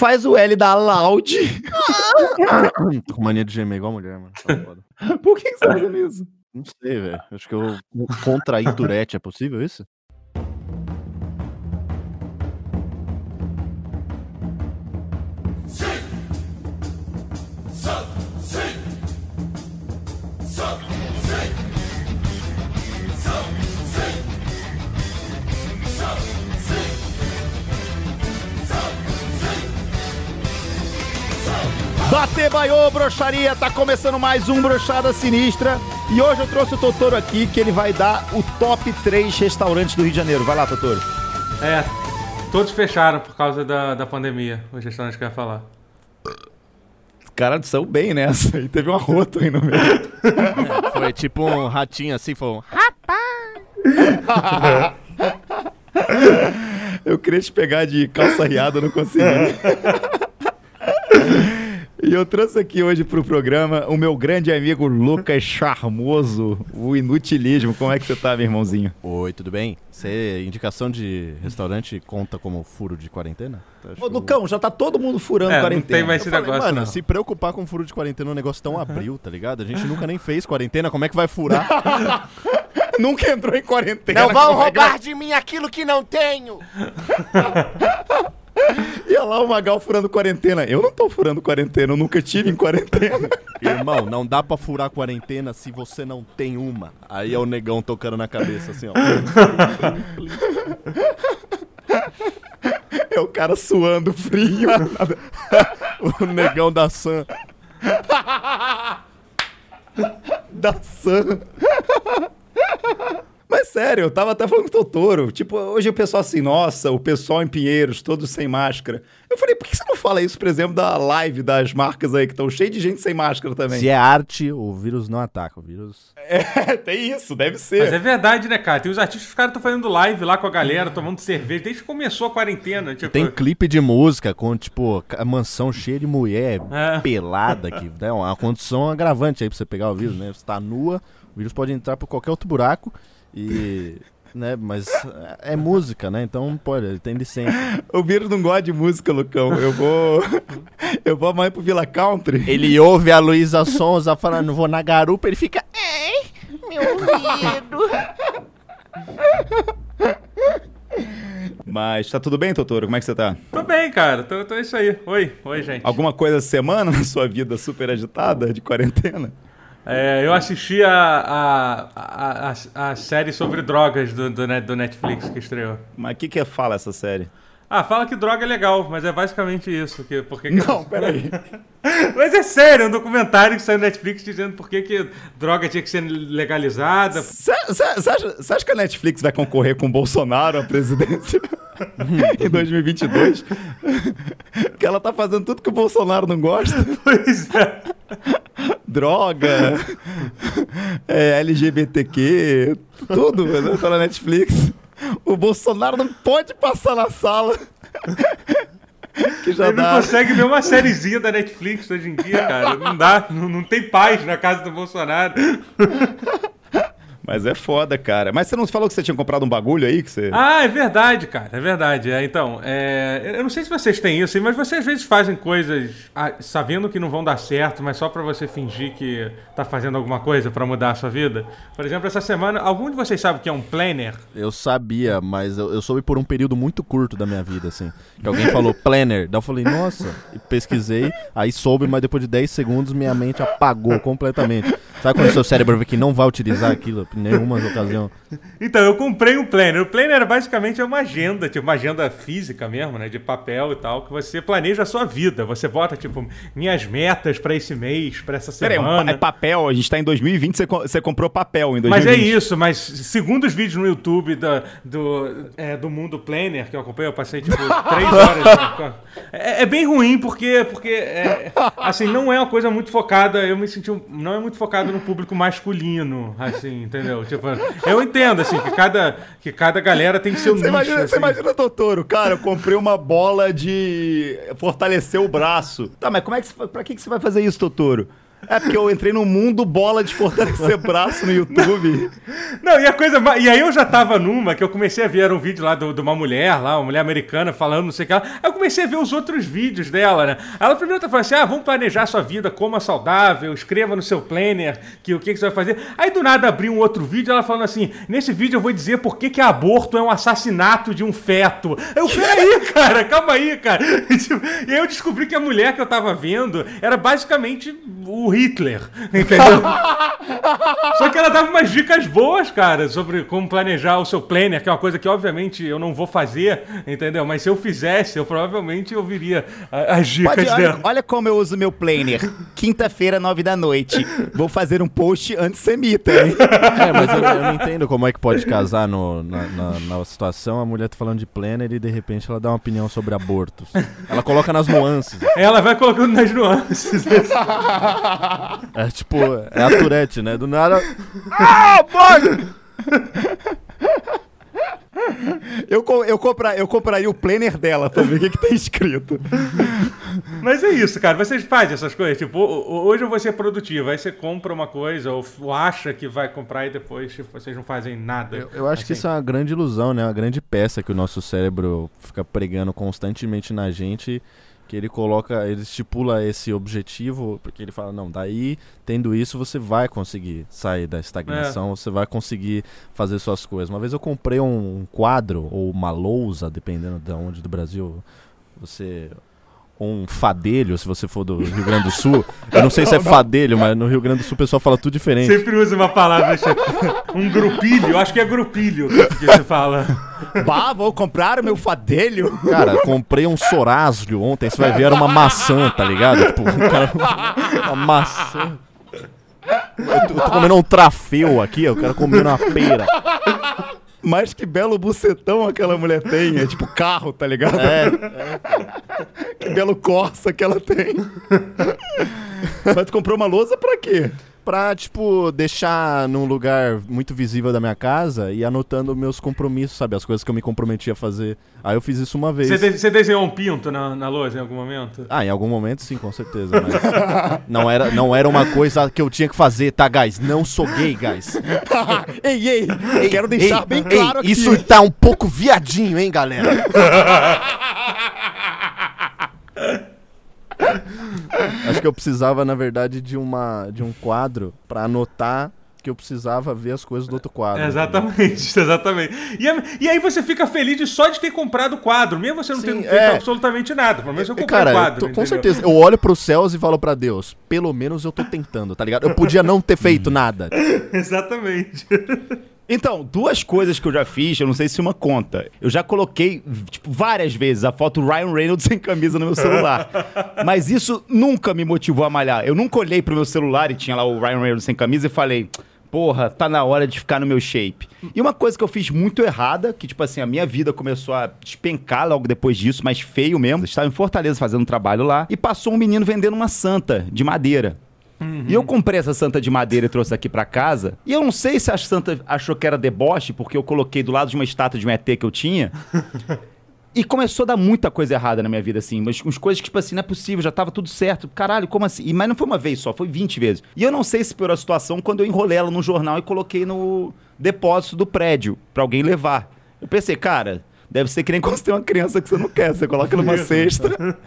faz o L da loud. Tô com mania de gemer igual mulher, mano. Tá. Por que, que você tá fazendo isso? Não sei, velho. Acho que eu vou contrair Tourette. É possível isso? Bater baiô, broxaria, tá começando mais um Brochada Sinistra. E hoje eu trouxe o Totoro aqui, que ele vai dar o top 3 restaurantes do Rio de Janeiro. Vai lá, Totoro. É, todos fecharam por causa da, da pandemia, os restaurantes que eu ia falar. Os caras são bem nessa. E teve um arroto aí no meio. É, foi tipo um ratinho assim, foi um... Eu queria te pegar de calça riada, não consegui. E eu trouxe aqui hoje pro programa o meu grande amigo Lucas Charmoso, o Inutilismo. Como é que você tá, meu irmãozinho? Oi, tudo bem? Você, indicação de restaurante conta como furo de quarentena? Acho Ô, Lucão, já tá todo mundo furando É, não quarentena. tem mais Eu esse falei, negócio, mano, não. se preocupar com furo de quarentena, o negócio tão abril, tá ligado? A gente nunca nem fez quarentena, como é que vai furar? Nunca entrou em quarentena. Não vão é que roubar de mim aquilo que não tenho! Ia lá o Magal furando quarentena. Eu não tô furando quarentena, eu nunca tive em quarentena. Irmão, não dá pra furar quarentena se você não tem uma. Aí é o negão tocando na cabeça, assim, ó. É o cara suando frio. o negão da Sam. da Sam. Mas sério, eu tava até falando com o Totoro. Tipo, hoje o pessoal assim, nossa, o pessoal em Pinheiros, todos sem máscara. Eu falei, por que você não fala isso, por exemplo, da live das marcas aí, que estão cheias de gente sem máscara também? Se é arte, o vírus não ataca. O vírus. É, tem isso, deve Mas ser. é verdade, né, cara? Tem os artistas que os caras estão fazendo live lá com a galera, tomando cerveja, desde que começou a quarentena. Tipo, Tem clipe de música com, tipo, a mansão cheia de mulher É. pelada, que é uma condição agravante aí pra você pegar o vírus, né? Você tá nua, o vírus pode entrar por qualquer outro buraco e. Né, mas é música, né? Então pode, ele tem licença. O vírus não gosta de música, Lucão. Eu vou. eu vou amanhã pro Vila Country. Ele ouve a Luísa Sonza falando, vou na garupa, ele fica. Ei, meu ouvido! Mas tá tudo bem, Totoro? Como é que você tá? Tô bem, cara. Tô, tô isso aí. Oi, oi, gente. Alguma coisa semana na sua vida super agitada de quarentena? É, eu assisti a, a, a, a, série sobre drogas do, do, do Netflix que estreou. Mas o que, que fala essa série? Ah, fala que droga é legal, mas é basicamente isso. Que, porque que- Não, peraí. Mas é sério, é um documentário que saiu no Netflix dizendo por que, que droga tinha que ser legalizada. Você acha, que a Netflix vai concorrer com o Bolsonaro à presidência em 2022? que ela tá fazendo tudo que o Bolsonaro não gosta. Pois é. Droga, é, LGBTQ, tudo né, tá na Netflix. O Bolsonaro não pode passar na sala. que já Ele não dá. consegue ver uma sériezinha da Netflix hoje em dia, cara. Não dá, não, não tem paz na casa do Bolsonaro. Mas é foda, cara. Mas você não falou que você tinha comprado um bagulho aí? Que você... Ah, é verdade, cara, é verdade. É, então, é, eu não sei se vocês têm isso, mas vocês às vezes fazem coisas ah, sabendo que não vão dar certo, mas só pra você fingir que tá fazendo alguma coisa pra mudar a sua vida. Por exemplo, essa semana, algum de vocês sabe o que é um planner? Eu sabia, mas eu, eu soube por um período muito curto da minha vida, assim. Que alguém falou planner. Daí eu falei, nossa, e pesquisei, aí soube, mas depois de 10 segundos minha mente apagou completamente. Sabe quando o seu cérebro vê que não vai utilizar aquilo nenhuma ocasião? Então, eu comprei um planner. O planner basicamente é uma agenda, tipo uma agenda física mesmo, né, de papel e tal, que você planeja a sua vida. Você bota tipo minhas metas pra esse mês, pra essa Peraí, um pa- semana. é papel, a gente tá em 2020, você, co- você comprou papel em 2020. Mas é isso, mas segundo os vídeos no YouTube da- do, é, do Mundo Planner que eu acompanhei, eu passei tipo três horas. é, é bem ruim porque, porque é, assim, não é uma coisa muito focada, eu me senti, um- não é muito focado no público masculino, assim, entendeu? Tipo, eu entendo, assim, que cada, que cada galera tem seu Você nicho. imagina, você assim. imagina, Totoro, cara, eu comprei uma bola de fortalecer o braço. Tá, mas como é que você, pra que, que você vai fazer isso, Totoro? É porque eu entrei no mundo bola de fortalecer braço no YouTube. Não, e a coisa. E aí eu já tava numa que eu comecei a ver era um vídeo lá de uma mulher, lá, uma mulher americana falando, não sei o que lá. Aí eu comecei a ver os outros vídeos dela, né? Ela primeiro tá falando assim: ah, vamos planejar sua vida, coma saudável, escreva no seu planner que o que, que você vai fazer. Aí do nada abriu um outro vídeo, ela falando assim: nesse vídeo eu vou dizer por que, que aborto é um assassinato de um feto. Eu, peraí, cara, calma aí, cara. E aí eu descobri que a mulher que eu tava vendo era basicamente o Hitler, entendeu? Só que ela dava umas dicas boas, cara, sobre como planejar o seu planner, que é uma coisa que, obviamente, eu não vou fazer, entendeu? Mas se eu fizesse, eu provavelmente ouviria as dicas Pode, olha, dela. olha como eu uso meu planner. Quinta-feira, nove da noite. Vou fazer um post antissemita, hein? É, mas eu, eu não entendo como é que pode casar no- na, na- na situação. A mulher tá falando de planner e de repente ela dá uma opinião sobre abortos. Ela coloca nas nuances. Ela vai colocando nas nuances. É tipo, é a Tourette, né? Do nada. Ah, boy! Eu, eu, compra, eu compraria o planner dela pra ver o que, que tem escrito. Mas é isso, cara. Vocês fazem essas coisas. Tipo, ho- ho- hoje eu vou ser produtivo. Aí você compra uma coisa ou, acha que vai comprar e depois tipo, vocês não fazem nada. Eu, eu acho que Assim. isso é uma grande ilusão, né? Uma grande peça que o nosso cérebro fica pregando constantemente na gente. Que ele coloca, ele estipula esse objetivo, porque ele fala, não, daí, tendo isso, você vai conseguir sair da estagnação, você vai conseguir fazer suas coisas. Uma vez eu comprei um quadro, ou uma lousa, dependendo de onde do Brasil você. Um fadelho, se você for do Rio Grande do Sul. Eu não sei se é fadelho, mas no Rio Grande do Sul o pessoal fala tudo diferente. Sempre usa uma palavra, um grupilho. Eu acho que é grupilho que você fala. Bah, vou comprar o meu fadelho. Cara, comprei um sorásio ontem, você vai ver, era uma maçã, tá ligado? Tipo, um cara, uma maçã. Eu tô, eu tô comendo um trafeu aqui, ó, o cara comendo uma pera. Mas que belo bucetão aquela mulher tem. É tipo carro, tá ligado? É, Que belo Corsa que ela tem. Mas tu comprou uma lousa pra quê? Pra, tipo, deixar num lugar muito visível da minha casa e anotando meus compromissos, sabe? As coisas que eu me comprometi a fazer. Aí eu fiz isso uma vez. Você, de- você desenhou um pinto na, na lousa em algum momento? Ah, em algum momento sim, com certeza. Mas não era, não era uma coisa que eu tinha que fazer, tá, guys? Não sou gay, guys. ei, ei, quero deixar Ei, bem ei, claro aqui. Isso tá um pouco viadinho, hein, galera? Acho que eu precisava, na verdade, de, uma, de um quadro pra anotar que eu precisava ver as coisas do outro quadro. Exatamente, exatamente. E, e aí você fica feliz de só de ter comprado o quadro, mesmo você não Sim, tendo feito é. absolutamente nada. Pelo menos eu comprei Cara, o quadro. tô- com entendeu? certeza. Eu olho pros céus e falo pra Deus, pelo menos eu tô tentando, tá ligado? Eu podia não ter feito nada. Exatamente. Então, duas coisas que eu já fiz, eu não sei se uma conta. Eu já coloquei, tipo, várias vezes a foto do Ryan Reynolds sem camisa no meu celular. Mas isso nunca me motivou a malhar. Eu nunca olhei pro meu celular e tinha lá o Ryan Reynolds sem camisa e falei, porra, tá na hora de ficar no meu shape. E uma coisa que eu fiz muito errada, que, tipo assim, a minha vida começou a despencar logo depois disso, mas feio mesmo. Eu estava em Fortaleza fazendo um trabalho lá e passou um menino vendendo uma santa de madeira. E eu comprei essa santa de madeira e trouxe aqui pra casa. E eu não sei se a santa achou que era deboche, porque eu coloquei do lado de uma estátua de um ET que eu tinha. E começou a dar muita coisa errada na minha vida, assim. Mas umas coisas que, tipo assim, não é possível, já tava tudo certo. Caralho, como assim? E, mas não foi uma vez só, foi 20 vezes. E eu não sei se piorou a situação quando eu enrolei ela no jornal e coloquei no depósito do prédio pra alguém levar. Eu pensei, cara, deve ser que nem quando você tem uma criança que você não quer. Você coloca numa cesta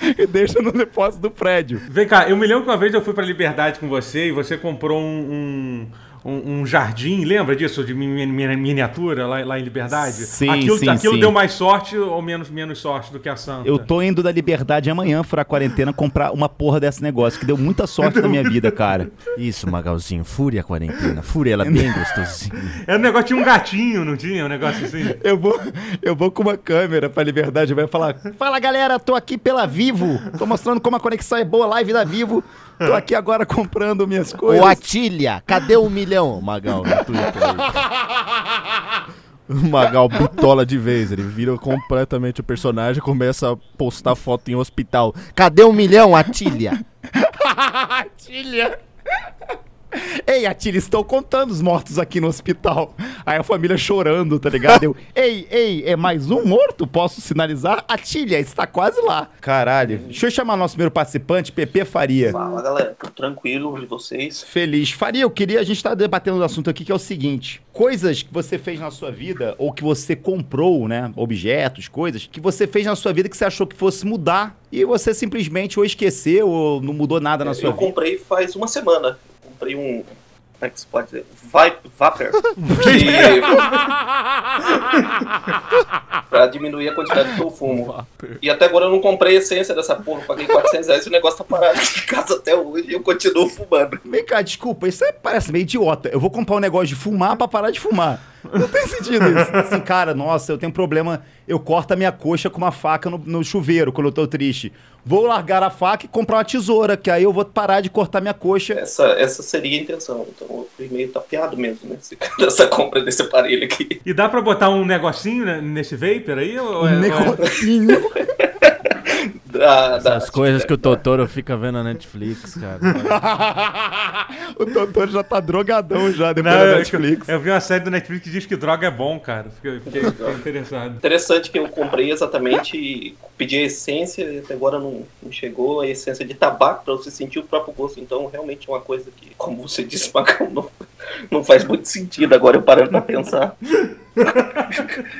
e deixa no depósito do prédio. Vem cá, eu me lembro que uma vez eu fui pra Liberdade com você e você comprou um, um, um- um jardim, lembra disso? De mi- mi- miniatura lá, lá em Liberdade? Sim, aquilo sim, aquilo sim. deu mais sorte ou menos, menos sorte do que a Santa? Eu tô indo da liberdade amanhã, furar a quarentena, comprar uma porra desse negócio, que deu muita sorte na minha vida, cara. Isso, Magalzinho, fúria a quarentena. Fúria, ela é bem gostosinha. Era um negócio, tinha um gatinho, não tinha? Um negócio assim. Eu vou, eu vou com uma câmera pra liberdade, vai falar: Fala galera, tô aqui pela Vivo, tô mostrando como a conexão é boa, live da Vivo. Tô aqui agora comprando minhas coisas. Ô, Atília, cadê o milhão? Magal no Twitter. O Magal bitola de vez, ele vira completamente o personagem e começa a postar foto em hospital. Cadê o milhão, Atília? Tilha. Ei, Atília, estão contando os mortos aqui no hospital. Aí a família chorando, tá ligado? Eu, ei, ei, é mais um morto? Posso sinalizar? Atília, está quase lá. Caralho. Deixa eu chamar nosso primeiro participante, Pepe Faria. Fala galera, tudo tranquilo de vocês? Feliz. Faria, eu queria. A gente tá debatendo um assunto aqui que é o seguinte: coisas que você fez na sua vida, ou que você comprou, né? Objetos, coisas, que você fez na sua vida que você achou que fosse mudar. E você simplesmente ou esqueceu ou não mudou nada na sua eu vida. comprei faz uma semana. Comprei um. Como é que se pode dizer? Vai, Vapor. pra diminuir a quantidade que eu fumo. E até agora eu não comprei a essência dessa porra. Paguei 400 reais e o negócio tá parado aqui em casa até hoje e eu continuo fumando. Vem cá, desculpa, isso é- parece meio idiota. Eu vou comprar um negócio de fumar pra parar de fumar. Não tem sentido isso. Assim, cara, nossa, eu tenho um problema. Eu corto a minha coxa com uma faca no, no chuveiro quando eu tô triste. Vou largar a faca e comprar uma tesoura, que aí eu vou parar de cortar minha coxa. Essa, essa seria a intenção. Então eu fui meio tapeado mesmo, né? Dessa compra desse aparelho aqui. E dá pra botar um negocinho né, nesse vapor aí? Ou é- Um ou é- negocinho. Da, da- Essas coisas que o Totoro fica vendo na Netflix, cara. o doutor já tá drogadão já depois Não, da eu, Netflix. eu vi uma série do Netflix que diz que droga é bom, cara. Fiquei, fiquei- fiquei interessado. Interessante que eu comprei exatamente e pedi a essência e até agora não, não chegou a essência de tabaco para você sentir o próprio gosto. Então, realmente é uma coisa que, como você disse, Macau, não, não faz muito sentido agora eu parando pra pensar.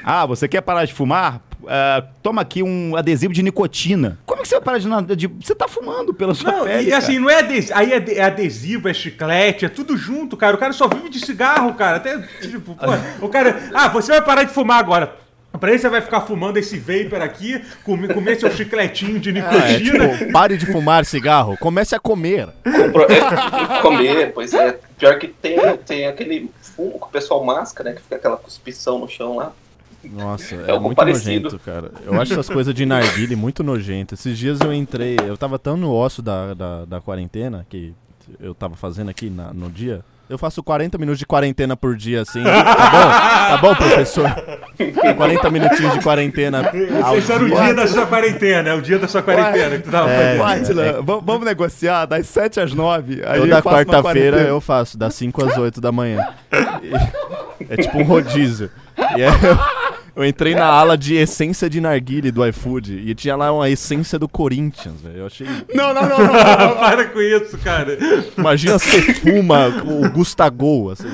Ah, você quer parar de fumar? Ah, toma aqui um adesivo de nicotina. Como é que você vai parar de, na- de- Você tá fumando pela sua Não, pele. e assim, não é adesivo, aí é, é adesivo, é chiclete, é tudo junto, cara. O cara só vive de cigarro, cara. Até, tipo, pô, o cara. Ah, você vai parar de fumar agora. Pra isso você vai ficar fumando esse vapor aqui, comer, comer seu chicletinho de É, nicotina. tipo, pare de fumar cigarro, comece a comer. Compro- é, comer, pois é. Pior que tem, tem aquele fumo que o pessoal masca, né? Que fica aquela cuspição no chão lá. Nossa, é, É algo muito parecido. nojento, cara. Eu acho essas coisas de narguile muito nojento. Esses dias eu entrei, eu tava tão no osso da, da, da quarentena, que eu tava fazendo aqui na- no dia. Eu faço 40 minutos de quarentena por dia, assim. Tá bom? Tá bom, professor? 40 minutinhos de quarentena Esse era o dia. da sua quarentena, é o dia da sua quarentena que tu tava É, fazendo. Atila, va- vamos negociar das 7 às 9. Aí eu quarta-feira eu faço, das 5 às 8 da manhã. E- é tipo um rodízio. E é- eu entrei na ala de essência de narguile do iFood e tinha lá uma essência do Corinthians, velho. Eu achei. Não, não, não, não. Para com isso, cara. Imagina você fuma o Gustagol, assim.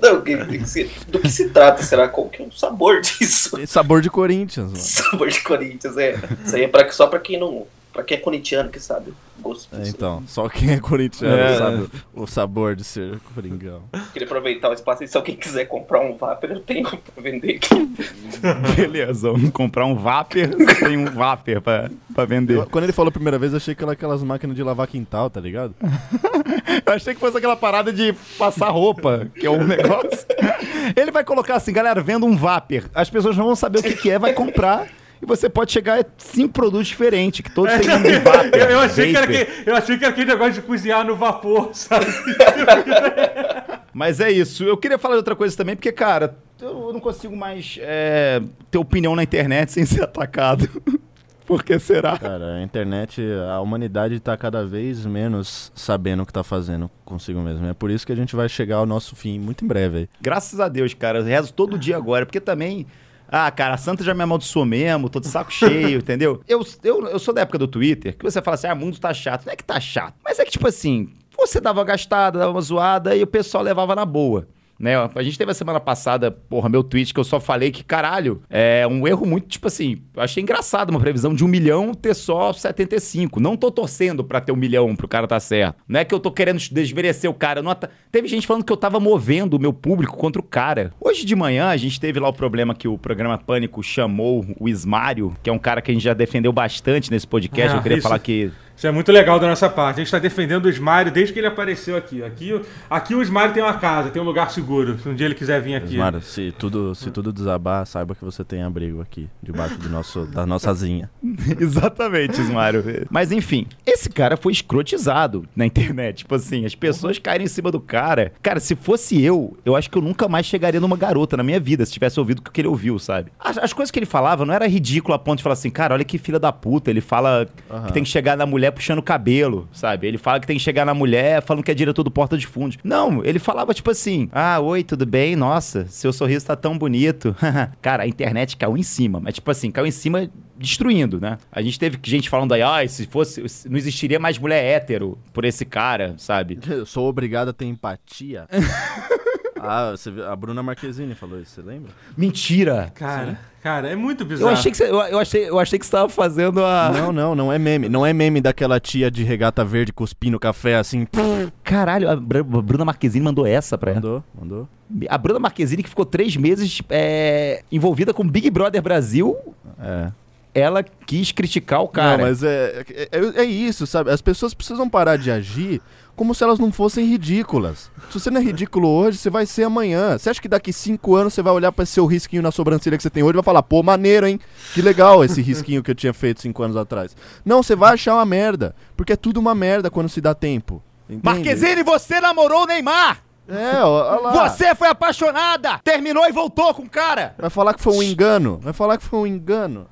Não, que- que se- do que se trata? Será qual que é o sabor disso? Sabor de Corinthians, mano. Sabor de Corinthians, é. Isso aí é pra, só pra quem não. Pra quem é corintiano que sabe o gosto É, disso. então, só quem é corintiano É. sabe o sabor de ser coringão. Queria aproveitar o espaço e se alguém quiser comprar um Vapor, eu tenho pra vender aqui. Beleza, vamos comprar um Vapor. Você tem um Vapor pra, pra vender. Eu- quando ele falou a primeira vez, eu achei que era aquelas máquinas de lavar quintal, tá ligado? Eu achei que fosse aquela parada de passar roupa, que é um negócio. Ele vai colocar assim, galera, vendo um Vapor. As pessoas não vão saber o que, que é, vai comprar. E você pode chegar a cinco produtos diferentes, que todos têm nome de Vapor. Eu, eu achei que era que, eu achei que era aquele negócio de cozinhar no vapor, sabe? Mas é isso. Eu queria falar de outra coisa também, porque, cara, eu não consigo mais é, ter opinião na internet sem ser atacado. Por que será? Cara, a internet, a humanidade tá cada vez menos sabendo o que tá fazendo consigo mesmo. É por isso que a gente vai chegar ao nosso fim muito em breve aí. Graças a Deus, cara. Eu rezo todo dia agora, porque também. Ah, cara, a Santa já me amaldiçoou mesmo, tô de saco cheio, entendeu? Eu, eu, eu sou da época do Twitter, que você fala assim, ah, o mundo tá chato. Não é que tá chato, mas é que, tipo assim, você dava uma gastada, dava uma zoada e o pessoal levava na boa. Né? A gente teve a semana passada, porra, meu tweet que eu só falei que, caralho, é um erro muito, tipo assim, eu achei engraçado uma previsão de um milhão ter só 75. Não tô torcendo pra ter um milhão pro cara tá certo. Não é que eu tô querendo desmerecer o cara. Não Teve gente falando que eu tava movendo o meu público contra o cara. Hoje de manhã a gente teve lá o problema que o programa Pânico chamou o Ismário, que é um cara que a gente já defendeu bastante nesse podcast. Ah, eu queria isso- falar que Isso é muito legal da nossa parte. A gente está defendendo o Smário desde que ele apareceu aqui. Aqui, aqui o Smário tem uma casa, tem um lugar seguro. Se um dia ele quiser vir aqui. Mara, se tudo, se tudo desabar, saiba que você tem abrigo aqui, debaixo do nosso, da nossa asinha. Exatamente, Ismário. Mas enfim, esse cara foi escrotizado na internet. Tipo assim, as pessoas caíram em cima do cara. Cara, se fosse eu, eu acho que eu nunca mais chegaria numa garota na minha vida se tivesse ouvido o que ele ouviu, sabe? As, as coisas que ele falava não era ridículo a ponto de falar assim, cara, olha que filha da puta. Ele fala Aham. que tem que chegar na mulher mulher puxando o cabelo, sabe? Ele fala que tem que chegar na mulher falando que é diretor do Porta de Fundos. Não, ele falava tipo assim: Ah, oi, tudo bem? Nossa, seu sorriso tá tão bonito. Cara, a internet caiu em cima, mas tipo assim, caiu em cima destruindo, né? A gente teve gente falando aí, ah, se fosse, se não existiria mais mulher hétero por esse cara, sabe? Eu sou obrigado a ter empatia. ah, você a Bruna Marquezine falou isso, você lembra? Mentira! Cara, cara, é muito bizarro. Eu achei que você, eu, eu achei, eu achei que você tava fazendo a. Não, não, não é meme. Não é meme daquela tia de regata verde cuspindo café assim. Caralho, a Br- a Bruna Marquezine mandou essa pra ela. Mandou, mandou. A Bruna Marquezine, que ficou três meses é, envolvida com Big Brother Brasil, É. ela quis criticar o cara. Não, mas é, é, é- é isso, sabe? As pessoas precisam parar de agir como se elas não fossem ridículas. Se você não é ridículo hoje, você vai ser amanhã. Você acha que daqui cinco anos você vai olhar pra esse seu risquinho na sobrancelha que você tem hoje e vai falar, pô, maneiro, hein? Que legal esse risquinho que eu tinha feito cinco anos atrás. Não, você vai achar uma merda. Porque é tudo uma merda quando se dá tempo. Entende? Marquezine, você namorou o Neymar! É, ó, ó lá. Você foi apaixonada! Terminou e voltou com o cara! Vai falar que foi um engano. Vai falar que foi um engano.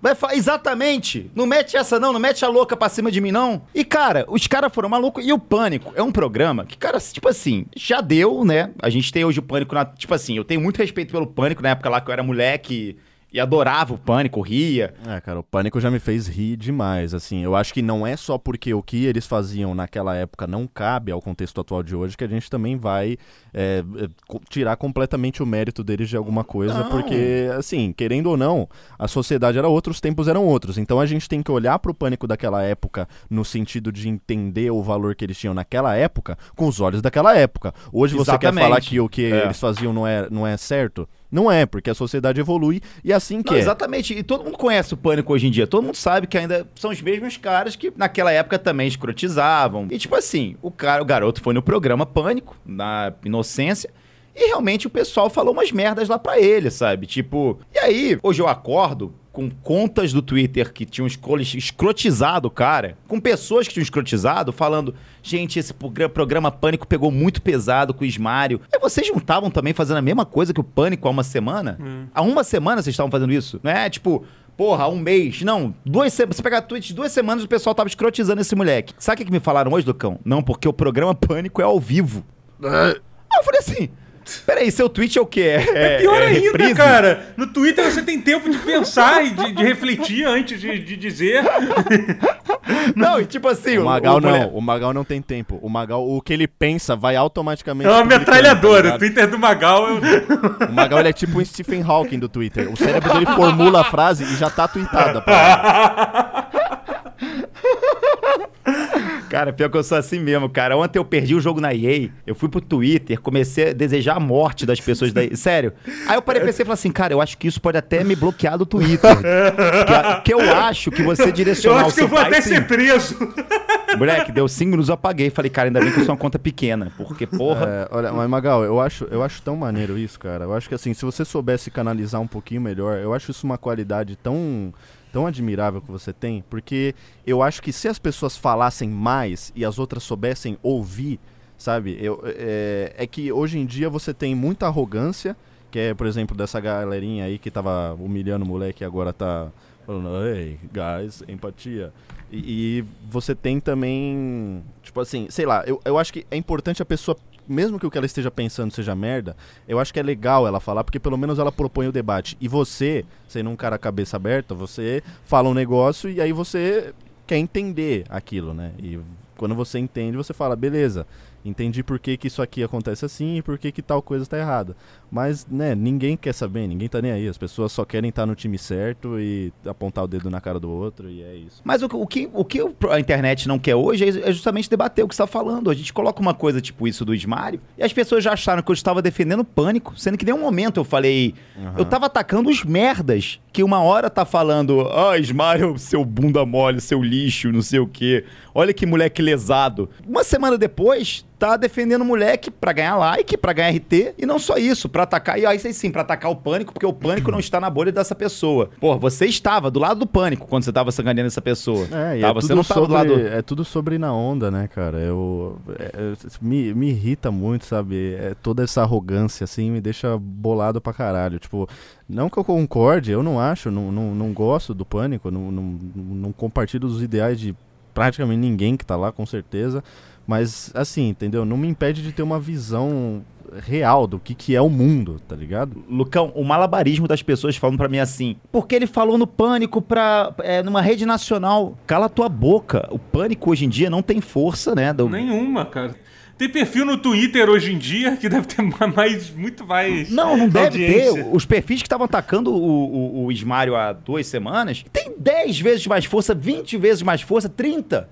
Vai fa- Exatamente! Não mete essa não, não mete a louca pra cima de mim não. E cara, os caras foram malucos. E o Pânico é um programa que, cara, tipo assim, já deu, né? A gente tem hoje o Pânico na... Tipo assim, eu tenho muito respeito pelo Pânico na época lá que eu era moleque e adorava o Pânico, ria. É, cara, o pânico já me fez rir demais, assim. Eu acho que não é só porque o que eles faziam naquela época não cabe ao contexto atual de hoje que a gente também vai é, é, tirar completamente o mérito deles de alguma coisa, Não. porque, assim, querendo ou não, a sociedade era outra, os tempos eram outros. Então a gente tem que olhar pro pânico daquela época no sentido de entender o valor que eles tinham naquela época com os olhos daquela época. Hoje você quer Exatamente. falar que o que É. eles faziam não é, não é certo? Não é, porque a sociedade evolui e assim que Não, é. exatamente. E todo mundo conhece o Pânico hoje em dia. Todo mundo sabe que ainda são os mesmos caras que naquela época também escrotizavam. E tipo assim, o cara, o garoto foi no programa Pânico, na inocência, e realmente o pessoal falou umas merdas lá pra ele, sabe? Tipo, e aí, hoje eu acordo com contas do Twitter que tinham escro- escrotizado o cara, com pessoas que tinham escrotizado, falando: gente, esse progra- programa Pânico pegou muito pesado com o Ismário. E vocês não estavam também fazendo a mesma coisa que o Pânico há uma semana? Há uma semana vocês estavam fazendo isso? Não é tipo. Porra, um mês. Não, duas semanas. Você pegar tweets, duas semanas o pessoal tava escrotizando esse moleque. Sabe o que, que me falaram hoje, Lucão? Não, porque o programa Pânico é ao vivo. Aí eu falei assim: peraí, seu tweet é o quê? É, É pior é ainda, reprise? cara. No Twitter você tem tempo de pensar e de, de refletir antes de, de dizer. Não, e tipo assim. O Magal não, moleque- o Magal não tem tempo. O Magal, o que ele pensa vai automaticamente. É uma publicando, metralhadora. tá o Twitter do Magal. eu- ligado? o Magal ele é tipo um Stephen Hawking do Twitter. O cérebro dele formula a frase e já tá tweetada. pra Cara, pior que eu sou assim mesmo, cara. Ontem eu perdi o jogo na EA, eu fui pro Twitter, comecei a desejar a morte das pessoas da EA. Sério. Aí eu parei e pensei e falei assim, cara, eu acho que isso pode até me bloquear do Twitter. que, que eu acho que você Eu direcionar o acho que eu seu vou pai... até sim. ser preso. Moleque, deu cinco minutos, eu apaguei. Falei, cara, ainda bem que eu sou uma conta pequena. Porque, porra... É, olha, mas Magal, eu acho, eu acho tão maneiro isso, cara. Eu acho que assim, se você soubesse canalizar um pouquinho melhor, eu acho isso uma qualidade tão, tão admirável que você tem, porque eu acho que se as pessoas falassem mais e as outras soubessem ouvir, sabe? Eu, é, é que hoje em dia você tem muita arrogância, que é, por exemplo, dessa galerinha aí que tava humilhando o moleque e agora tá falando, ei, guys, empatia. E, e você tem também, tipo assim, sei lá, eu, eu acho que é importante a pessoa, mesmo que o que ela esteja pensando seja merda, eu acho que é legal ela falar, porque pelo menos ela propõe o debate. E você, sendo um cara cabeça aberta, você fala um negócio e aí você quer entender aquilo, né? E quando você entende, você fala, beleza, entendi por que, que isso aqui acontece assim e por que, que tal coisa tá errada. Mas, né, ninguém quer saber, ninguém tá nem aí. As pessoas só querem estar no time certo e apontar o dedo na cara do outro e é isso. Mas o, o que, o que a internet não quer hoje é é justamente debater o que você está falando. A gente coloca uma coisa tipo isso do Ismário e as pessoas já acharam que eu estava defendendo o pânico, sendo que em nenhum momento eu falei. Eu tava atacando os merdas que uma hora tá falando, ah, Ismário, seu bunda mole, seu lixo, não sei o quê. Olha que moleque lesado. Uma semana depois, tá defendendo o moleque pra ganhar like, pra ganhar RT, e não só isso, pra atacar, e aí sim, pra atacar o pânico, porque o pânico não está na bolha dessa pessoa. Pô, você estava do lado do pânico quando você tava sanganeando essa pessoa. É, e tá? é você tudo não tava sobre, do lado. é tudo sobre na onda, né, cara? Eu, é- é- me, me irrita muito, sabe? É, toda essa arrogância, assim, me deixa bolado pra caralho. Tipo, não que eu concorde, eu não acho, não, não, não gosto do pânico, não, não, não compartilho os ideais de praticamente ninguém que tá lá, com certeza. Mas, assim, entendeu? Não me impede de ter uma visão real do que, que é o mundo, tá ligado? Lucão, o malabarismo das pessoas falando pra mim assim, porque ele falou no Pânico pra, é, numa rede nacional. Cala tua boca. O Pânico hoje em dia não tem força, né? do- Nenhuma, cara. Tem perfil no Twitter hoje em dia que deve ter ma- mais, muito mais. Não, não deve audiência. ter. Os perfis que estavam atacando o, o, o Ismário há duas semanas tem 10 vezes mais força, 20 vezes mais força, 30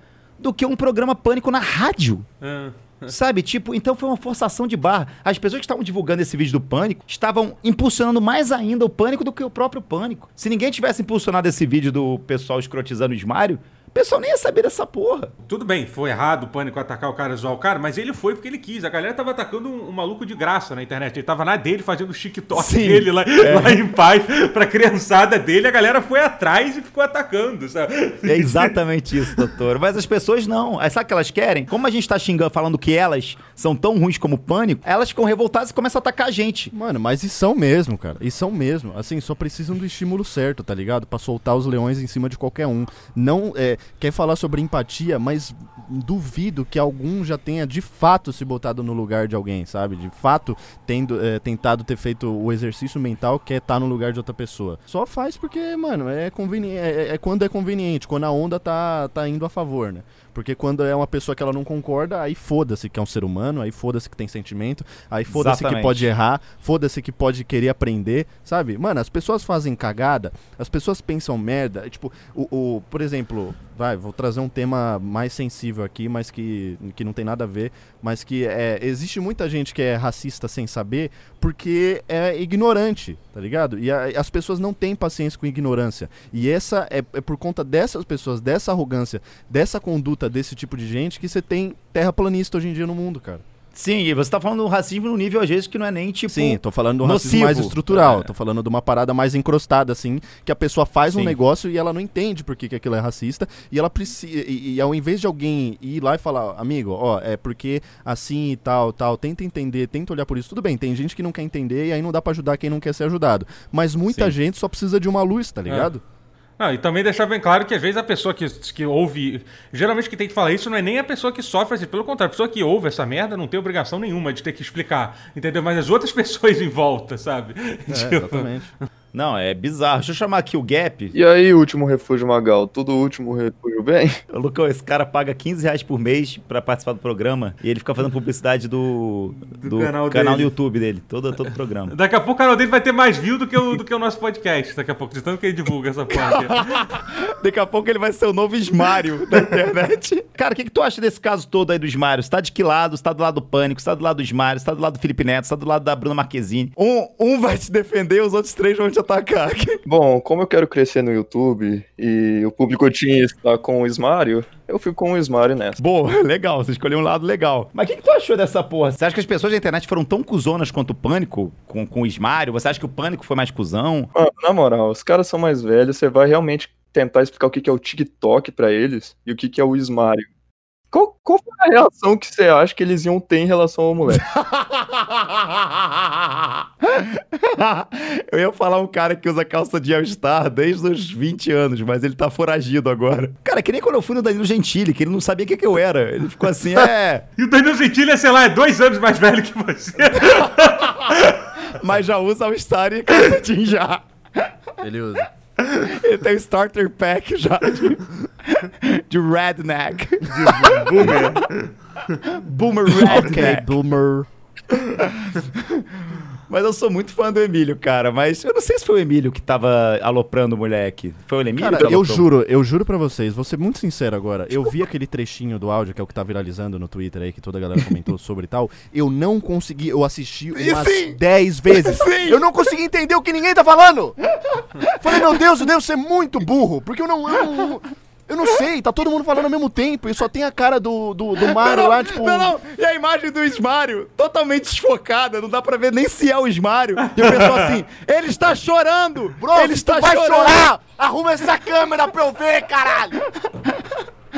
do que um programa Pânico na rádio. Ah. Sabe? Tipo, então foi uma forçação de barra. As pessoas que estavam divulgando esse vídeo do Pânico estavam impulsionando mais ainda o Pânico do que o próprio Pânico. Se ninguém tivesse impulsionado esse vídeo do pessoal escrotizando o Ismário, pessoal nem ia saber dessa porra. Tudo bem, foi errado o pânico atacar o cara e zoar o cara, mas ele foi porque ele quis. A galera tava atacando um, um maluco de graça na internet. Ele tava na dele fazendo o TikTok Sim. dele lá, lá em paz pra criançada dele. A galera foi atrás e ficou atacando, sabe? É exatamente isso, doutor. Mas as pessoas não. É, Sabe o que elas querem? Como a gente tá xingando, falando que elas são tão ruins como o Pânico, elas ficam revoltadas e começam a atacar a gente. Mano, mas e são mesmo, cara. E são mesmo. Assim, só precisam do estímulo certo, tá ligado? Pra soltar os leões em cima de qualquer um. Não é, quer falar sobre empatia, mas duvido que algum já tenha de fato se botado no lugar de alguém, sabe? De fato tendo é, tentado ter feito o exercício mental que é estar no lugar de outra pessoa. Só faz porque, mano, é conveniente. É, é quando é conveniente, quando a onda tá, tá indo a favor, né? Porque quando é uma pessoa que ela não concorda, aí foda-se que é um ser humano, aí foda-se que tem sentimento, aí foda-se que pode errar, foda-se que pode querer aprender, sabe? Mano, as pessoas fazem cagada, as pessoas pensam merda. é Tipo, o, o- por exemplo, vai, vou trazer um tema mais sensível aqui, mas que, que não tem nada a ver, mas que é, existe muita gente que é racista sem saber porque é ignorante, tá ligado? E a- as pessoas não têm paciência com ignorância. E essa é, é por conta dessas pessoas, dessa arrogância, dessa conduta desse tipo de gente que você tem terraplanista hoje em dia no mundo, cara. Sim, e você tá falando do racismo no nível, às vezes, que não é nem tipo. Sim, tô falando do racismo nocivo. mais estrutural, É. tô falando de uma parada mais encrostada, assim, que a pessoa faz um Sim. negócio e ela não entende por que, que aquilo é racista, e ela precisa, e, e ao invés de alguém ir lá e falar, amigo, ó, é porque assim e tal, tal, tenta entender, tenta olhar por isso, tudo bem, tem gente que não quer entender e aí não dá pra ajudar quem não quer ser ajudado, mas muita Sim. gente só precisa de uma luz, tá ligado? Não, e também deixar bem claro que às vezes a pessoa que, que ouve. Geralmente quem tem que falar isso não é nem a pessoa que sofre, assim, pelo contrário, a pessoa que ouve essa merda não tem obrigação nenhuma de ter que explicar, entendeu? Mas as outras pessoas em volta, sabe? É, Tipo, exatamente. Não, é bizarro. Deixa eu chamar aqui o Gap. E aí, último refúgio Magal, tudo último refúgio bem? Ô, Lucão, esse cara paga 15 reais por mês pra participar do programa e ele fica fazendo publicidade do, do, canal canal, dele. do YouTube dele, todo, todo o programa. Daqui a pouco o canal dele vai ter mais view do que o, do que o nosso podcast, daqui a pouco, de tanto que ele divulga essa aqui. Daqui a pouco ele vai ser o novo Ismário da internet. Cara, o que, que tu acha desse caso todo aí do Ismário? Você tá de que lado? Você tá do lado do Pânico? Você tá do lado do Ismário? Você tá do lado do Felipe Neto? Você tá do lado da Bruna Marquezine? Um, um vai te defender, os outros três vão te atacar. Bom, como eu quero crescer no YouTube e o público otimista está com o Ismário, eu fico com o Ismário nessa. Boa, legal, você escolheu um lado legal. Mas o que, que tu achou dessa porra? Você acha que as pessoas da internet foram tão cuzonas quanto o Pânico com, com o Ismário? Você acha que o Pânico foi mais cuzão? Mano, na moral, os caras são mais velhos, você vai realmente tentar explicar o que que é o TikTok pra eles e o que que é o Ismário. Qual, qual foi a reação que você acha que eles iam ter em relação ao moleque? Eu ia falar um cara que usa calça de All-Star desde os 20 anos, mas ele tá foragido agora. Cara, que nem quando eu fui no Danilo Gentili, que ele não sabia o que, que eu era. Ele ficou assim, é, E o Danilo Gentili é, sei lá, é dois anos mais velho que você. mas já usa All-Star e calça jeans já. Ele usa. Ele tem o starter pack já de, de redneck. Boomer. Boomer Ok, redneck. boomer. Mas eu sou muito fã do Emílio, cara. Mas eu não sei se foi o Emílio que tava aloprando o moleque. Foi o Emílio Cara, eu juro, eu juro pra vocês, vou ser muito sincero agora. Eu vi aquele trechinho do áudio, que é o que tá viralizando no Twitter aí, que toda a galera comentou sobre e tal. Eu não consegui, eu assisti umas sim! 10 vezes. Sim! Eu não consegui entender o que ninguém tá falando. Falei, meu Deus, eu devo ser muito burro, porque eu não. Eu não, eu não sei, tá todo mundo falando ao mesmo tempo e só tem a cara do, do, do Mario lá, tipo. Não, não. E a imagem do Ismário, totalmente desfocada, não dá pra ver nem se é o Ismário. E o pessoal assim, ele está chorando! Bro, ele está vai chorando! chorar! Arruma essa câmera pra eu ver, caralho!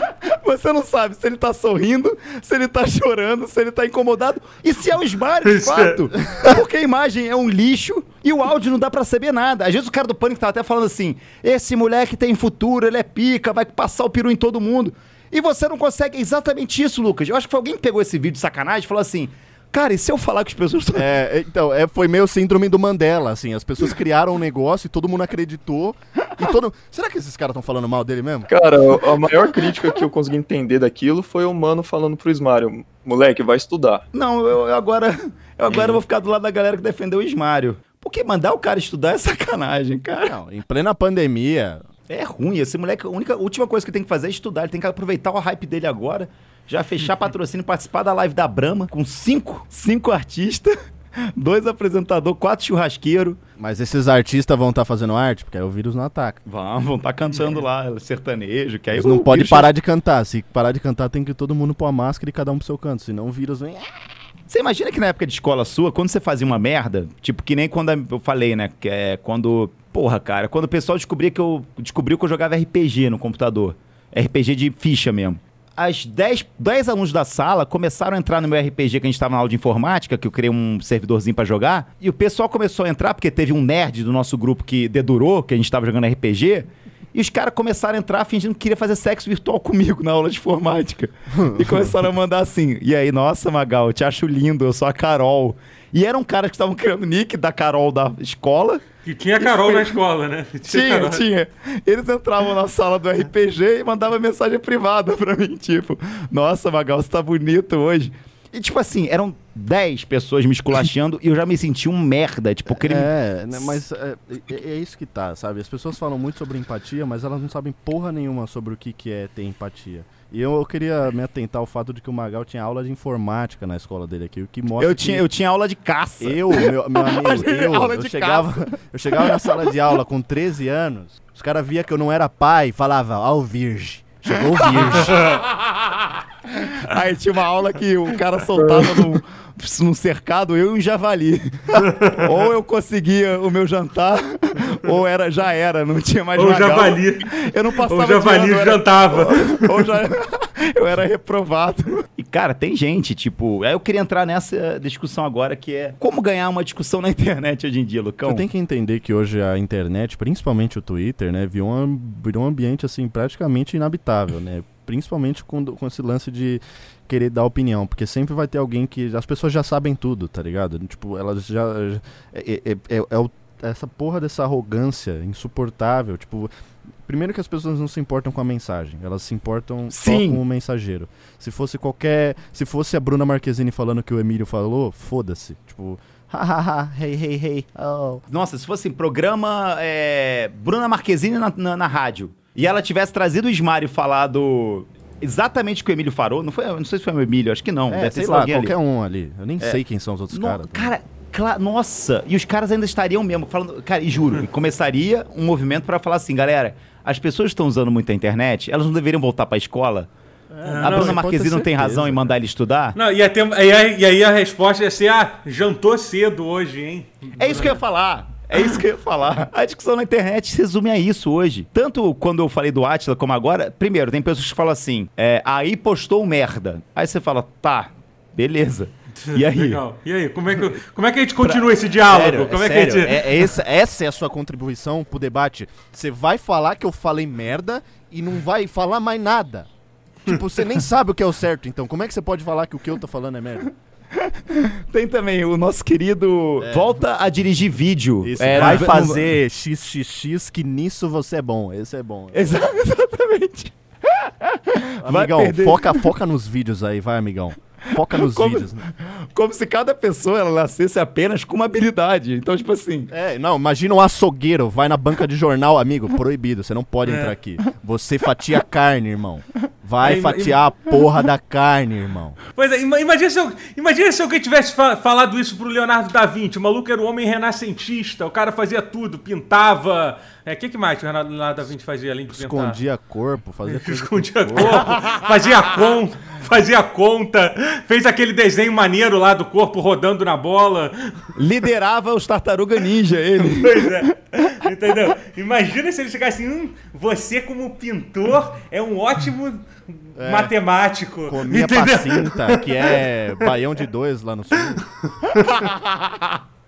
Você não sabe se ele tá sorrindo, se ele tá chorando, se ele tá incomodado e se é o Smário, de é. fato. Porque a imagem é um lixo e o áudio não dá pra saber nada. Às vezes o cara do Pânico tava até falando assim: esse moleque tem futuro, ele é pica, vai passar o peru em todo mundo. E você não consegue. É exatamente isso, Lucas. Eu acho que foi alguém que pegou esse vídeo de sacanagem e falou assim: cara, e se eu falar que as pessoas. É, então, é, foi meio síndrome do Mandela, assim. As pessoas criaram um negócio e todo mundo acreditou. E todo. Será que esses caras estão falando mal dele mesmo? Cara, a maior crítica que eu consegui entender daquilo foi o mano falando pro Smário, moleque, vai estudar. Não, eu, eu agora. Eu agora vou ficar do lado da galera que defendeu o Ismário. Porque mandar o cara estudar é sacanagem, cara. Não, em plena pandemia. É ruim. Esse moleque, a única a última coisa que ele tem que fazer é estudar. Ele tem que aproveitar o hype dele agora. Já fechar patrocínio, participar da live da Brahma com cinco, cinco artistas, dois apresentadores, quatro churrasqueiros. Mas esses artistas vão estar fazendo arte, porque aí o vírus não ataca. Vão, vão estar cantando lá, sertanejo, que aí Eles não vírus- parar de cantar. Se parar de cantar, tem que todo mundo pôr a máscara e cada um pro seu canto. Senão o vírus vem. Você imagina que na época de escola sua, quando você fazia uma merda, tipo, que nem quando eu falei, né? Que é quando. Porra, cara, quando o pessoal descobria que eu. Descobriu que eu jogava RPG no computador. RPG de ficha mesmo. As 10, 10 alunos da sala começaram a entrar no meu RPG que a gente tava na aula de informática, que eu criei um servidorzinho pra jogar. E o pessoal começou a entrar, porque teve um nerd do nosso grupo que dedurou, que a gente tava jogando RPG. E os caras começaram a entrar fingindo que queria fazer sexo virtual comigo na aula de informática. e começaram a mandar assim. E aí, nossa, Magal, eu te acho lindo, eu sou a Carol. E eram caras que estavam criando nick da Carol da escola. Que tinha Carol na escola, né? Tinha, Carol. tinha. Eles entravam na sala do RPG e mandavam mensagem privada pra mim, tipo, nossa, Magal, você tá bonito hoje. E tipo assim, eram 10 pessoas me esculachando e eu já me senti um merda, tipo, aquele... É, né, mas é, é- é isso que tá, sabe? As pessoas falam muito sobre empatia, mas elas não sabem porra nenhuma sobre o que, que é ter empatia. E eu, eu queria me atentar ao fato de que o Magal tinha aula de informática na escola dele aqui, o que mostra eu, tinha, eu tinha aula de caça. eu, meu, meu amigo, eu, eu de chegava, eu chegava na sala de aula com 13 anos, os caras via que eu não era pai e falava, ó o virgem, chegou o virgem. Aí tinha uma aula que o cara soltava num, num cercado, eu e um javali. ou eu conseguia o meu jantar, ou era, já era, não tinha mais Ou Magal. javali. Eu não passava O javali de ano, eu era- jantava. Ou já... eu era reprovado. E, cara, tem gente, tipo... Aí eu queria entrar nessa discussão agora, que é como ganhar uma discussão na internet hoje em dia, Lucão. Você tem que entender que hoje a internet, principalmente o Twitter, né, virou um, virou um ambiente assim praticamente inabitável, né? Principalmente com, com esse lance de querer dar opinião, porque sempre vai ter alguém que as pessoas já sabem tudo, tá ligado? Tipo, elas já é, é, é- é o- essa porra dessa arrogância insuportável, tipo, Primeiro que as pessoas não se importam com a mensagem, elas se importam só Sim. com o mensageiro. Se fosse qualquer. Se fosse a Bruna Marquezine falando o que o Emílio falou, foda-se. Tipo, hahaha, hey, hey, hey, oh. Nossa, se fosse programa é, Bruna Marquezine na, na, na rádio, e ela tivesse trazido o Ismário falado exatamente o que o Emílio falou, não, foi, não sei se foi o Emílio, acho que não. É, sei lá, alguém ali. qualquer um ali. Eu nem sei quem são os outros caras. cara, cla- nossa, e os caras ainda estariam mesmo falando, cara, e juro, começaria um movimento pra falar assim, galera, as pessoas estão usando muito a internet, elas não deveriam voltar pra escola. a não, Bruna você Marquezine não tem razão em mandar ele estudar? Não, ia ter, e, aí, e aí a resposta ia ser: ah, jantou cedo hoje, hein? É isso que eu ia falar. É isso que eu ia falar. A discussão na internet se resume a isso hoje. Tanto quando eu falei do Atila como agora, primeiro, tem pessoas que falam assim, é, aí postou merda. Aí você fala, tá, beleza. E aí? Legal. E aí, como é que, como é que a gente continua esse diálogo? Sério, como é, é que a sério, gente. é- é essa, essa é a sua contribuição pro debate. Você vai falar que eu falei merda e não vai falar mais nada. Tipo, você nem sabe o que é o certo, então como é que você pode falar que o que eu tô falando é merda? Tem também o nosso querido volta a dirigir vídeo. Isso, É, vai no- fazer xxx que nisso você é bom. Esse é bom. Exa- Exatamente. Amigão, foca, foca nos vídeos aí, vai, amigão. Foca nos Como- vídeos. né? Como se cada pessoa ela nascesse apenas com uma habilidade. Então, tipo assim, É, não, imagina um açougueiro, vai na banca de jornal, amigo, proibido, você não pode entrar aqui. Você fatia carne, irmão. Vai É, fatiar a porra da carne, irmão. Pois é, ima- imagina se, eu, imagina se alguém tivesse fa- falado isso pro Leonardo da Vinci. O maluco era um homem renascentista, o cara fazia tudo, pintava. É, o que, que mais o Leonardo da Vinci fazia além de pintar? Escondia corpo, fazia coisa Escondia corpo, fazia conto, fazia conta, fez aquele desenho maneiro lá do corpo rodando na bola. Liderava os Tartaruga Ninja, ele. Pois é. Entendeu? Imagina se ele chegasse assim, hum, você como pintor é um ótimo matemático. Comia entendeu? pacinta, que é baião de dois lá no sul.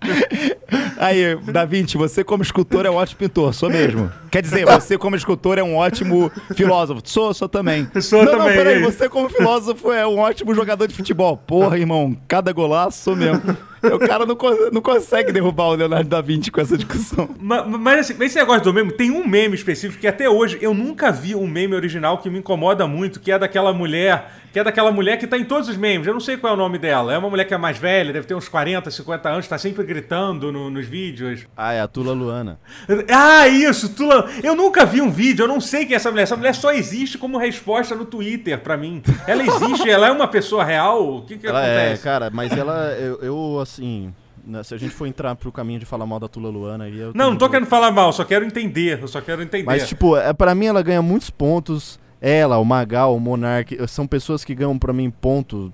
Aí, Da Vinci, você como escultor é um ótimo pintor, sou mesmo. Quer dizer, você como escultor é um ótimo filósofo. Sou, sou também. Sou não, também, Não, peraí, é você como filósofo é um ótimo jogador de futebol. Porra, irmão, cada golaço sou mesmo. O cara não, não consegue derrubar o Leonardo da Vinci com essa discussão. Ma- ma- Mas assim, esse negócio do meme, tem um meme específico que até hoje eu nunca vi um meme original que me incomoda muito, que é daquela mulher, que é daquela mulher que tá em todos os memes, eu não sei qual é o nome dela. É uma mulher que é mais velha, deve ter uns 40, 50 anos, tá sempre gritando no- nos vídeos. Ah, é a Tula Luana. Ah, isso, Tula. Eu nunca vi um vídeo, eu não sei quem é essa mulher. Essa mulher só existe como resposta no Twitter pra mim. Ela existe, ela é uma pessoa real? O que que Ela é, acontece? cara, mas ela, eu, eu, assim, né, se a gente for entrar pro caminho de falar mal da Tula Luana aí, eu Não, não tô querendo falar mal, só quero entender. Eu só quero entender. Mas, tipo, é, pra mim ela ganha muitos pontos. Ela, o Magal, o Monark, são pessoas que ganham pra mim ponto.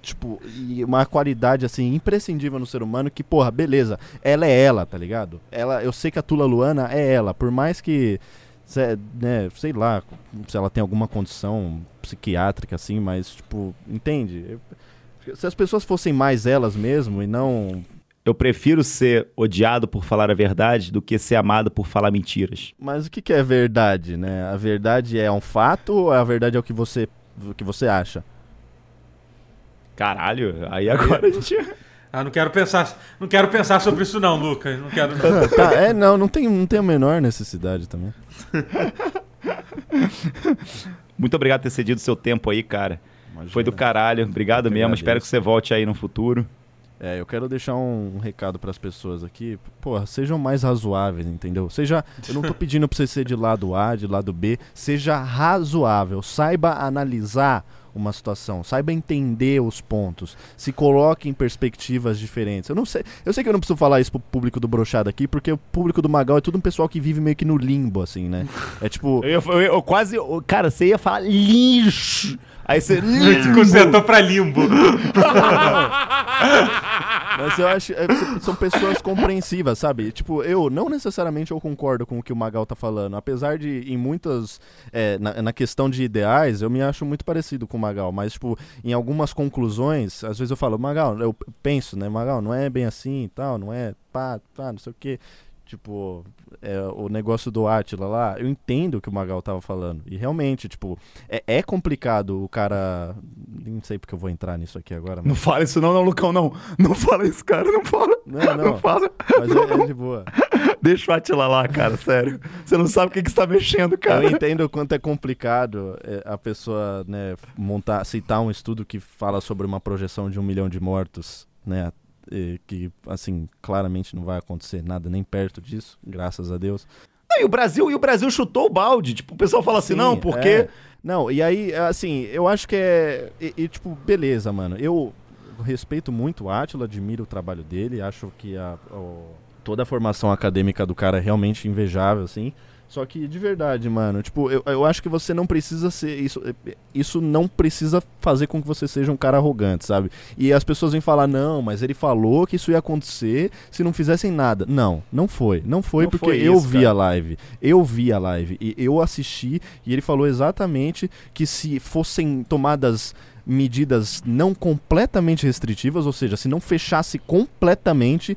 Tipo, e uma qualidade, assim, imprescindível no ser humano que, porra, beleza, ela é ela, tá ligado? Ela, eu sei que a Tula Luana é ela, por mais que, cê- né, sei lá, se ela tem alguma condição psiquiátrica, assim, mas, tipo, entende? Eu- se as pessoas fossem mais elas mesmo e não Eu prefiro ser odiado por falar a verdade do que ser amado por falar mentiras. Mas o que, que é verdade, né? A verdade é um fato ou a verdade é o que você, o que você acha? Caralho, aí agora a gente. Ah, não quero pensar, não quero pensar sobre isso não, Lucas. Não quero. não. tá, é, não, não tem, não tem a menor necessidade também. Muito obrigado por ter cedido seu tempo aí, cara. Imagina. Foi do caralho. Obrigado mesmo. agradeço. Espero que você volte aí no futuro. É, eu quero deixar um, um recado pras pessoas aqui. Porra, sejam mais razoáveis, entendeu? Seja, eu não tô pedindo pra você ser de lado A, de lado B. Seja razoável. Saiba analisar uma situação, saiba entender os pontos, se coloque em perspectivas diferentes. Eu não sei, eu sei que eu não preciso falar isso pro público do Brochado aqui, porque o público do Magal é tudo um pessoal que vive meio que no limbo, assim, né? É tipo, Eu, eu- eu quase. Cara, você ia falar lixo. Aí você. Te consertou pra limbo. Mas eu acho é, são pessoas compreensivas, sabe? Tipo, eu não necessariamente eu concordo com o que o Magal tá falando. Apesar de, em muitas. é, na, na questão de ideais, eu me acho muito parecido com o Magal. Mas, tipo, em algumas conclusões, às vezes eu falo, Magal, eu penso, né? Magal, não é bem assim e tal, não é pá, pá, não sei o quê. Tipo, é, o negócio do Atila lá, eu entendo o que o Magal tava falando. E realmente, tipo, é, é complicado o cara. Nem sei porque eu vou entrar nisso aqui agora. Não Mas, fala isso, não, não, Lucão, não. Não fala isso, cara. Não fala. não, Não, não. fala. Mas é, é de boa. Deixa o Atila lá, cara, sério. Você não sabe o que, que você tá mexendo, cara. Eu entendo o quanto é complicado é, a pessoa né, montar, citar um estudo que fala sobre uma projeção de um milhão de mortos, né? E que, assim, claramente não vai acontecer nada nem perto disso, graças a Deus. Não, e o Brasil, e o Brasil chutou o balde. Tipo, o pessoal fala assim, Sim, não, porque. é. Não, e aí, assim, eu acho que é. E, e, tipo, beleza, mano. Eu respeito muito o Átila, admiro o trabalho dele, acho que a, o- toda a formação acadêmica do cara é realmente invejável, assim. Só que, de verdade, mano, tipo, eu, eu acho que você não precisa ser. Isso, isso não precisa fazer com que você seja um cara arrogante, sabe? E as pessoas vêm falar, não, mas ele falou que isso ia acontecer se não fizessem nada. Não, não foi. Não foi Não porque foi eu isso, vi cara. a live. Eu vi a live e eu assisti e ele falou exatamente que se fossem tomadas medidas não completamente restritivas, ou seja, se não fechasse completamente,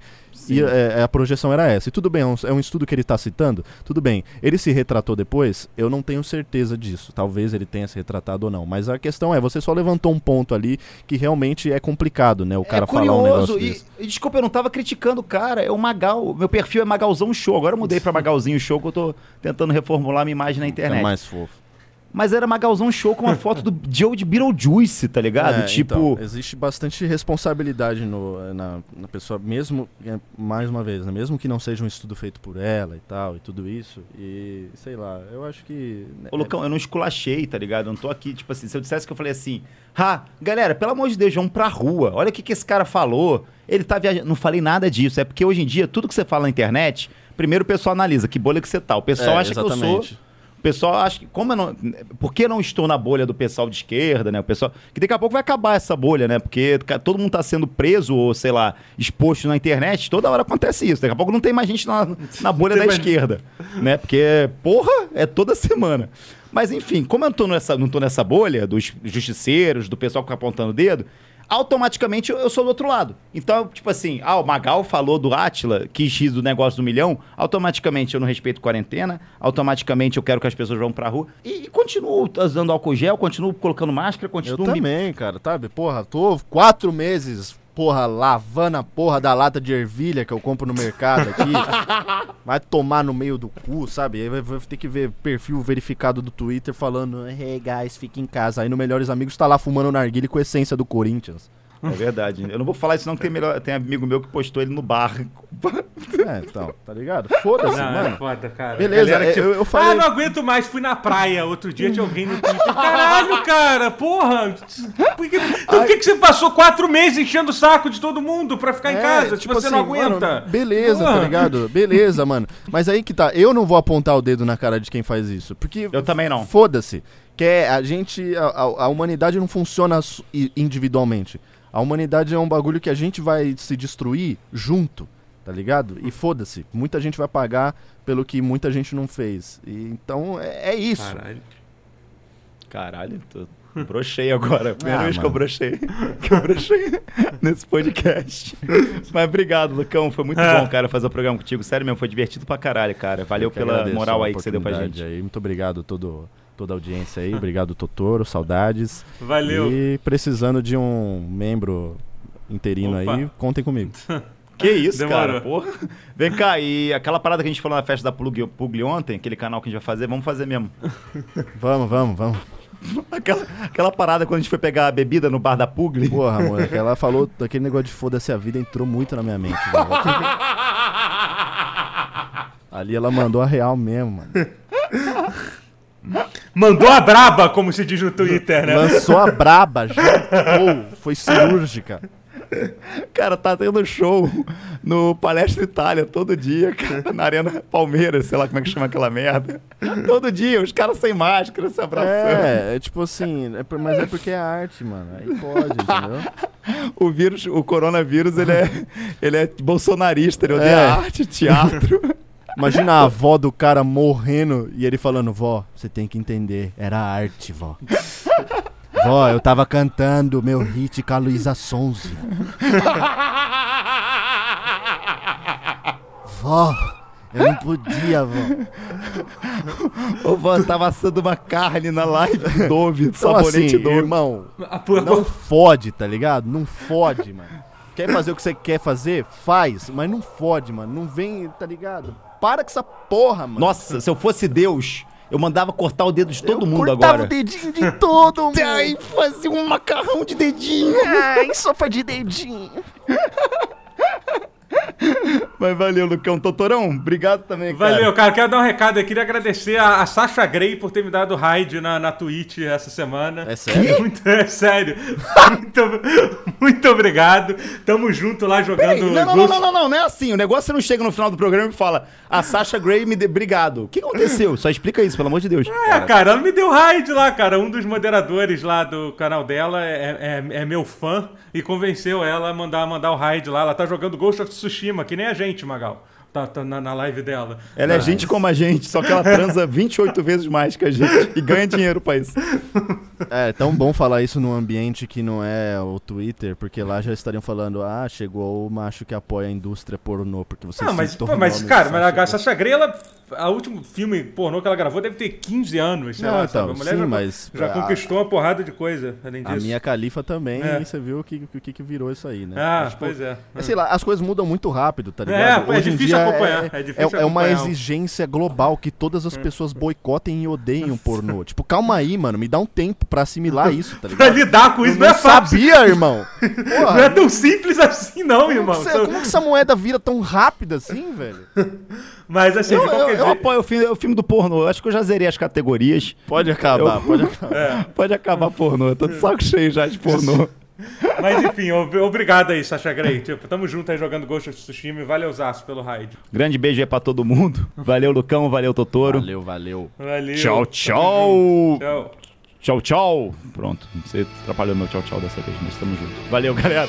ia- é, a projeção era essa. E tudo bem, é um, é um estudo que ele está citando, tudo bem. Ele se retratou depois? Eu não tenho certeza disso. Talvez ele tenha se retratado ou não. Mas a questão é, você só levantou um ponto ali que realmente é complicado, né? O cara é falar um negócio curioso. desse. e, e desculpa, eu não tava criticando o cara. É o Magal. Meu perfil é Magalzão Show. Agora eu mudei pra Magalzinho Show, que eu tô tentando reformular minha imagem na internet. É mais fofo. Mas era Magalzão Show com uma foto do Joe de Beetlejuice, tá ligado? É, tipo. então, existe bastante responsabilidade no, na, na pessoa, mesmo, é, mais uma vez, né, mesmo que não seja um estudo feito por ela e tal, e tudo isso, e sei lá, eu acho que... né, Ô, Lucão, eu não esculachei, tá ligado? Eu não tô aqui, tipo assim, se eu dissesse que eu falei assim, ah, galera, pelo amor de Deus, vamos pra rua. Olha o que, que esse cara falou. Ele tá viajando. Não falei nada disso. É porque hoje em dia, tudo que você fala na internet, primeiro o pessoal analisa que bolha que você tá. O pessoal É, acha que eu sou exatamente. O pessoal acha que, como eu não. Por que não estou na bolha do pessoal de esquerda, né? O pessoal. Que daqui a pouco vai acabar essa bolha, né? Porque todo mundo tá sendo preso ou, sei lá, exposto na internet, toda hora acontece isso. Daqui a pouco não tem mais gente na, na bolha da mais- esquerda, né? Porque, porra, é toda semana. Mas enfim, como eu não tô nessa, não tô nessa bolha dos justiceiros, do pessoal que fica apontando o dedo, automaticamente eu, eu sou do outro lado. Então, tipo assim, ah, o Magal falou do Atila, quis rir do negócio do milhão, automaticamente eu não respeito quarentena, automaticamente eu quero que as pessoas vão pra rua. E, e continuo usando álcool gel, continuo colocando máscara, Eu continuo me também, cara, sabe? Porra, tô quatro meses, porra, lavando a porra da lata de ervilha que eu compro no mercado aqui. vai tomar no meio do cu, sabe? Aí vai, vai ter que ver perfil verificado do Twitter falando, hey guys, fica em casa. Aí no Melhores Amigos tá lá fumando narguile com essência do Corinthians. É verdade. Eu não vou falar isso não, que tem, melhor, tem amigo meu que postou ele no bar. É, então, tá ligado? Foda-se, Não, é mano. foda, cara. Beleza, Galera que, eu- eu falei- Ah, não aguento mais, fui na praia. Outro dia tinha alguém no Twitter. Caralho, cara, porra. Por que, então, por que, que você passou quatro meses enchendo o saco de todo mundo pra ficar em É, casa? tipo Tipo, você assim, não aguenta. mano, beleza, tá Porra. ligado? Beleza, mano. Mas aí que tá, eu não vou apontar o dedo na cara de quem faz isso. Porque. Eu também não. Foda-se. Que é, a gente. A, a- a humanidade não funciona individualmente. A humanidade é um bagulho que a gente vai se destruir junto, tá ligado? E foda-se. Muita gente vai pagar pelo que muita gente não fez. E, então é, é isso. Caralho. Caralho, tô... brochei agora. Primeira Ah, vez que eu mano. brochei. Que eu brochei nesse podcast. Mas obrigado, Lucão. Foi muito É. bom, cara, fazer o programa contigo. Sério mesmo, foi divertido pra caralho, cara. Valeu pela moral aí que você deu pra gente. Aí. Muito obrigado todo, toda a audiência aí. Obrigado, Totoro. Saudades. Valeu. E precisando de um membro interino Opa. aí, contem comigo. Que isso, Demorou. cara, porra. Vem cá, e aquela parada que a gente falou na festa da Plug, Pugli ontem, aquele canal que a gente vai fazer, vamos fazer mesmo. vamos, vamos, vamos. Aquela, aquela parada quando a gente foi pegar a bebida no bar da Pugli. Porra, amor, ela falou daquele negócio de foda-se a vida, entrou muito na minha mente. Ali ela mandou a real mesmo, mano. Mandou a braba, como se diz no Twitter, né? Lançou a braba, jantou, foi cirúrgica. Cara, tá tendo show no Palestra Itália todo dia, cara, na Arena Palmeiras, sei lá como é que chama aquela merda. Todo dia, os caras sem máscara, se abraçando. É, é tipo assim, é por- mas é porque é arte, mano. Aí pode, entendeu? O vírus, o coronavírus, ele é, ele é bolsonarista, ele odeia É. arte, teatro. Imagina a avó do cara morrendo e ele falando, vó, você tem que entender, era arte, vó. Vó, eu tava cantando meu hit com a Luísa Sonza. Vó, eu não podia, vó. Ô, vó, tava assando uma carne na live do Dove, Então sabonete assim, Dove. irmão, não fode, tá ligado? Não fode, mano. Quer fazer o que você quer fazer? Faz, mas não fode, mano. Não vem, tá ligado? Para com essa porra, mano. Nossa, se eu fosse Deus, eu mandava cortar o dedo de todo Eu mundo cortava agora. o dedinho de todo mundo. Ai, fazia um macarrão de dedinho. Ai, sopa de dedinho. Mas valeu, Lucão. Totorão, obrigado também, cara. Valeu, cara. Quero dar um recado. Eu queria agradecer a, a Sasha Grey por ter me dado raid na, na Twitch essa semana. É sério? Muito, é sério. Muito, muito obrigado. Tamo junto lá jogando. Peraí, não, não, não, não, não, não, não é assim. O negócio você não chega no final do programa e fala a Sasha Grey me deu obrigado. O que aconteceu? Só explica isso, pelo amor de Deus. É, cara, ela me deu raid lá, cara. Um dos moderadores lá do canal dela é, é, é meu fã e convenceu ela a mandar, mandar o raid lá. Ela tá jogando Ghost of Tsushima, que nem a gente, Magal. Tá, tá na, na live dela. Ela é gente como a gente, só que ela transa 28 vezes mais que a gente e ganha dinheiro pra isso. É tão bom falar isso num ambiente que não é o Twitter, porque lá já estariam falando, ah, chegou o macho que apoia a indústria pornô, porque você Não, se mas, pô, tornou mas cara, mas a Sasha Grey, ela, a último filme pornô que ela gravou deve ter 15 anos, sei Não, lá. então, sabe? A mulher sim, já, mas já a- conquistou uma porrada de coisa, além A disso. minha califa também, É. e você viu o que, o que, que virou isso aí, né? Ah, Mas, tipo, pois é. é, Sei lá, as coisas mudam muito rápido, tá É, ligado? é Hoje em difícil dia acompanhar, É, é difícil é- é uma acompanhar. Hum. exigência global que todas as pessoas boicotem e odeiem o pornô. tipo, calma aí, mano, me dá um tempo pra assimilar isso, tá Pra ligado? lidar com isso não não é fácil. sabia, irmão. Não é Porra, tão simples assim, não, como, irmão. que como que essa moeda vira tão rápida assim, velho? Mas assim, Eu, eu, qualquer eu apoio o filme, o filme do pornô. Eu acho que eu já zerei as categorias. Pode acabar, Eu- pode acabar. Pode acabar pornô. Eu tô de saco cheio já de pornô. Mas enfim, ob- obrigado aí, Sasha Grey. Tipo, tamo junto aí jogando Ghost of Tsushima e valeuzaço pelo raid. Grande beijo aí pra todo mundo. Valeu, Lucão. Valeu, Totoro. Valeu, valeu. Valeu. Tchau, tchau. Tchau. Tchau, tchau. Pronto. Você atrapalhou meu tchau, tchau dessa vez, mas tamo junto. Valeu, galera.